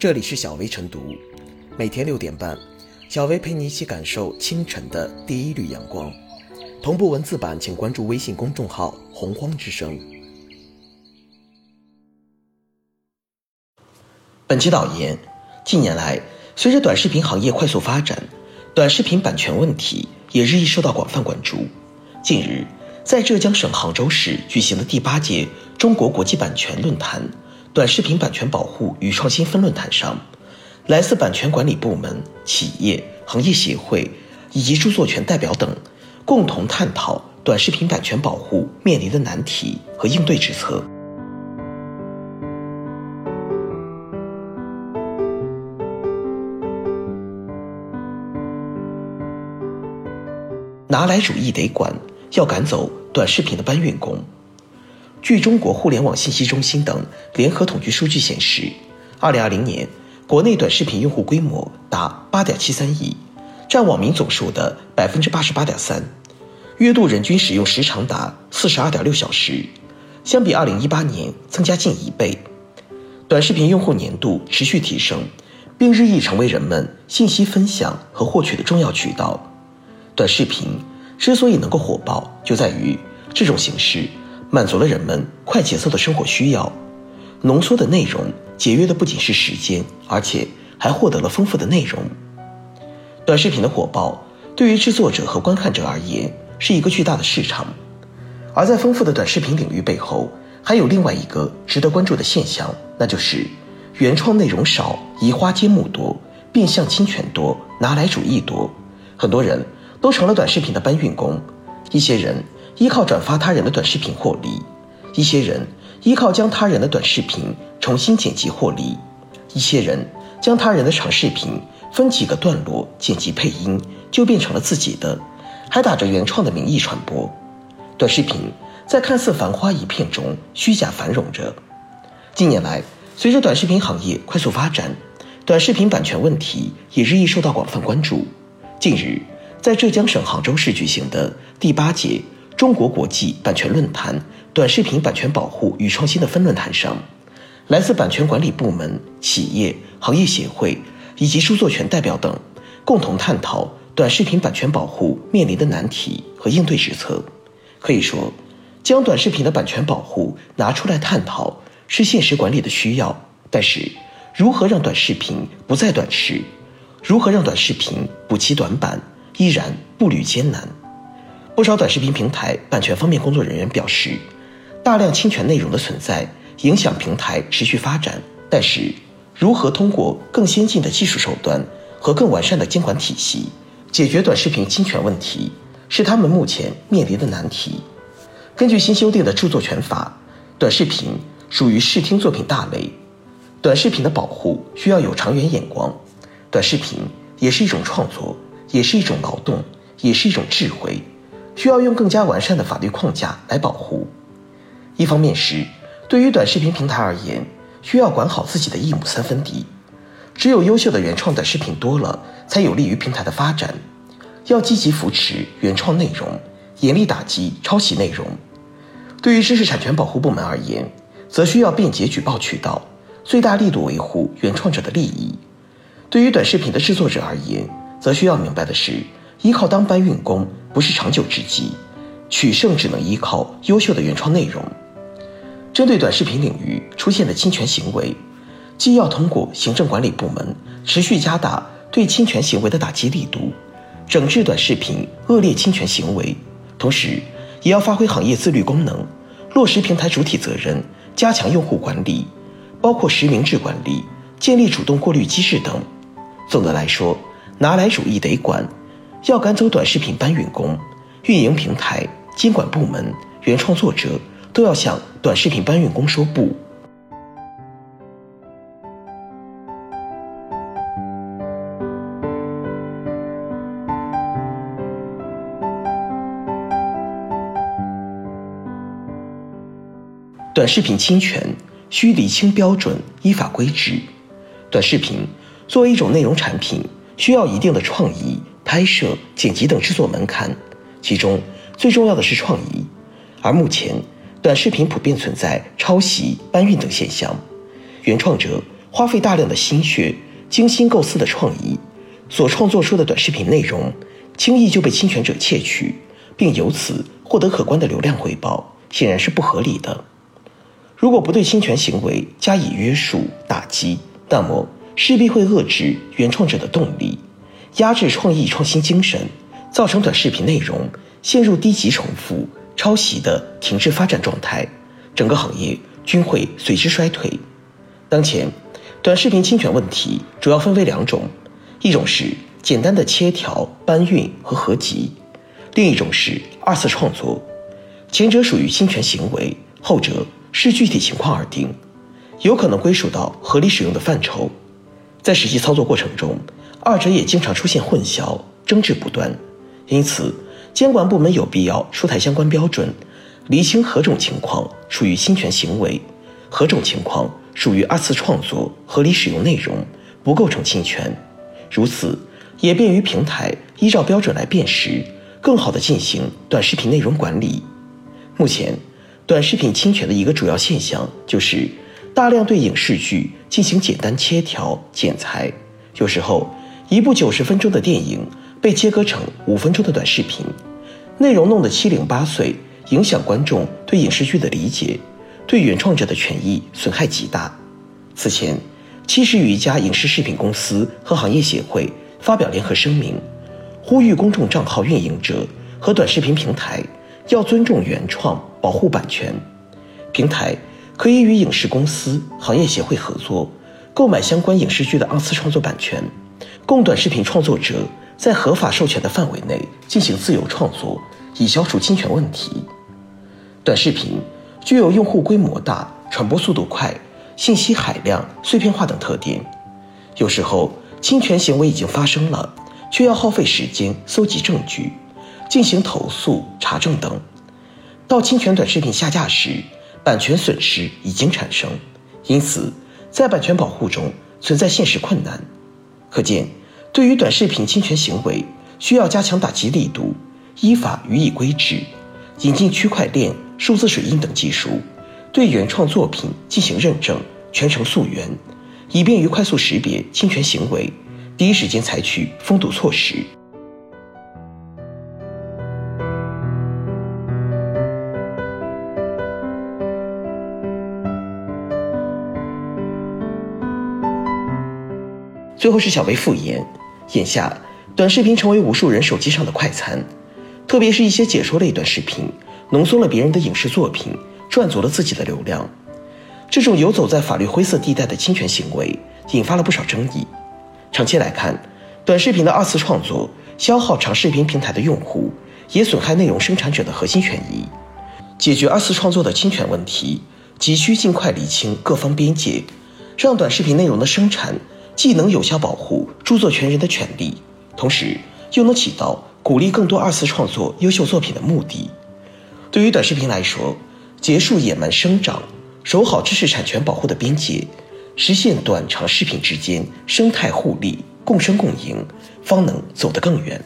这里是小薇晨读，每天六点半，小薇陪你一起感受清晨的第一缕阳光。同步文字版，请关注微信公众号“洪荒之声”。本期导言：近年来，随着短视频行业快速发展，短视频版权问题也日益受到广泛关注。近日，在浙江省杭州市举行的第八届中国国际版权论坛。短视频版权保护与创新分论坛上，来自版权管理部门、企业、行业协会以及著作权代表等，共同探讨短视频版权保护面临的难题和应对之策。拿来主义得管，要赶走短视频的搬运工。据中国互联网信息中心等联合统计数据显示，二零二零年国内短视频用户规模达八点七三亿，占网民总数的百分之八十八点三，月度人均使用时长达四十二点六小时，相比二零一八年增加近一倍。短视频用户粘度持续提升，并日益成为人们信息分享和获取的重要渠道。短视频之所以能够火爆，就在于这种形式。满足了人们快节奏的生活需要，浓缩的内容节约的不仅是时间，而且还获得了丰富的内容。短视频的火爆对于制作者和观看者而言是一个巨大的市场，而在丰富的短视频领域背后，还有另外一个值得关注的现象，那就是原创内容少、移花接木多、变相侵权多、拿来主义多，很多人都成了短视频的搬运工，一些人。依靠转发他人的短视频获利，一些人依靠将他人的短视频重新剪辑获利，一些人将他人的长视频分几个段落剪辑配音就变成了自己的，还打着原创的名义传播。短视频在看似繁花一片中虚假繁荣着。近年来，随着短视频行业快速发展，短视频版权问题也日益受到广泛关注。近日，在浙江省杭州市举行的第八届。中国国际版权论坛短视频版权保护与创新的分论坛上，来自版权管理部门、企业、行业协会以及著作权代表等，共同探讨短视频版权保护面临的难题和应对之策。可以说，将短视频的版权保护拿出来探讨是现实管理的需要。但是，如何让短视频不再短视，如何让短视频补齐短板，依然步履艰难。不少短视频平台版权方面工作人员表示，大量侵权内容的存在影响平台持续发展。但是，如何通过更先进的技术手段和更完善的监管体系解决短视频侵权问题，是他们目前面临的难题。根据新修订的著作权法，短视频属于视听作品大类，短视频的保护需要有长远眼光。短视频也是一种创作，也是一种劳动，也是一种智慧。需要用更加完善的法律框架来保护。一方面是对于短视频平台而言，需要管好自己的一亩三分地。只有优秀的原创短视频多了，才有利于平台的发展。要积极扶持原创内容，严厉打击抄袭内容。对于知识产权保护部门而言，则需要便捷举报渠道，最大力度维护原创者的利益。对于短视频的制作者而言，则需要明白的是。依靠当搬运工不是长久之计，取胜只能依靠优秀的原创内容。针对短视频领域出现的侵权行为，既要通过行政管理部门持续加大对侵权行为的打击力度，整治短视频恶劣侵权行为，同时也要发挥行业自律功能，落实平台主体责任，加强用户管理，包括实名制管理、建立主动过滤机制等。总的来说，拿来主义得管。要赶走短视频搬运工，运营平台、监管部门、原创作者都要向短视频搬运工说不。短视频侵权需理清标准，依法规制。短视频作为一种内容产品，需要一定的创意。拍摄、剪辑等制作门槛，其中最重要的是创意。而目前，短视频普遍存在抄袭、搬运等现象，原创者花费大量的心血、精心构思的创意，所创作出的短视频内容，轻易就被侵权者窃取，并由此获得可观的流量回报，显然是不合理的。如果不对侵权行为加以约束打击，那么势必会遏制原创者的动力，压制创意创新精神，造成短视频内容陷入低级重复、抄袭的停滞发展状态，整个行业均会随之衰退。当前，短视频侵权问题主要分为两种，一种是简单的切条、搬运和合集，另一种是二次创作。前者属于侵权行为，后者视具体情况而定，有可能归属到合理使用的范畴。在实际操作过程中，二者也经常出现混淆，争执不断。因此，监管部门有必要出台相关标准，厘清何种情况属于侵权行为，何种情况。属于二次创作，合理使用内容，不构成侵权。如此，也便于平台依照标准来辨识，更好地进行短视频内容管理。目前，短视频侵权的一个主要现象就是大量对影视剧进行简单切条、剪裁。有时候，一部九十分钟的电影被切割成五分钟的短视频，内容弄得七零八碎，影响观众对影视剧的理解。对原创者的权益损害极大。此前，七十余家影视视频公司和行业协会发表联合声明，呼吁公众账号运营者和短视频平台要尊重原创、保护版权。平台可以与影视公司、行业协会合作，购买相关影视剧的二次创作版权，供短视频创作者在合法授权的范围内进行自由创作，以消除侵权问题。短视频。具有用户规模大、传播速度快、信息海量、碎片化等特点。有时候侵权行为已经发生了，却要耗费时间搜集证据、进行投诉、查证等。到侵权短视频下架时，版权损失已经产生，因此在版权保护中存在现实困难。可见，对于短视频侵权行为，需要加强打击力度，依法予以规制，引进区块链。数字水印等技术，对原创作品进行认证、全程溯源，以便于快速识别侵权行为，第一时间采取封堵措施。最后是小维复言，眼下短视频成为无数人手机上的快餐，特别是一些解说类短视频。浓缩了别人的影视作品，赚足了自己的流量。这种游走在法律灰色地带的侵权行为，引发了不少争议。长期来看，短视频的二次创作消耗长视频平台的用户，也损害内容生产者的核心权益。解决二次创作的侵权问题，急需尽快理清各方边界，让短视频内容的生产既能有效保护著作权人的权利，同时又能起到鼓励更多二次创作优秀作品的目的。对于短视频来说，结束野蛮生长，守好知识产权保护的边界，实现短长视频之间生态互利、共生共赢，方能走得更远。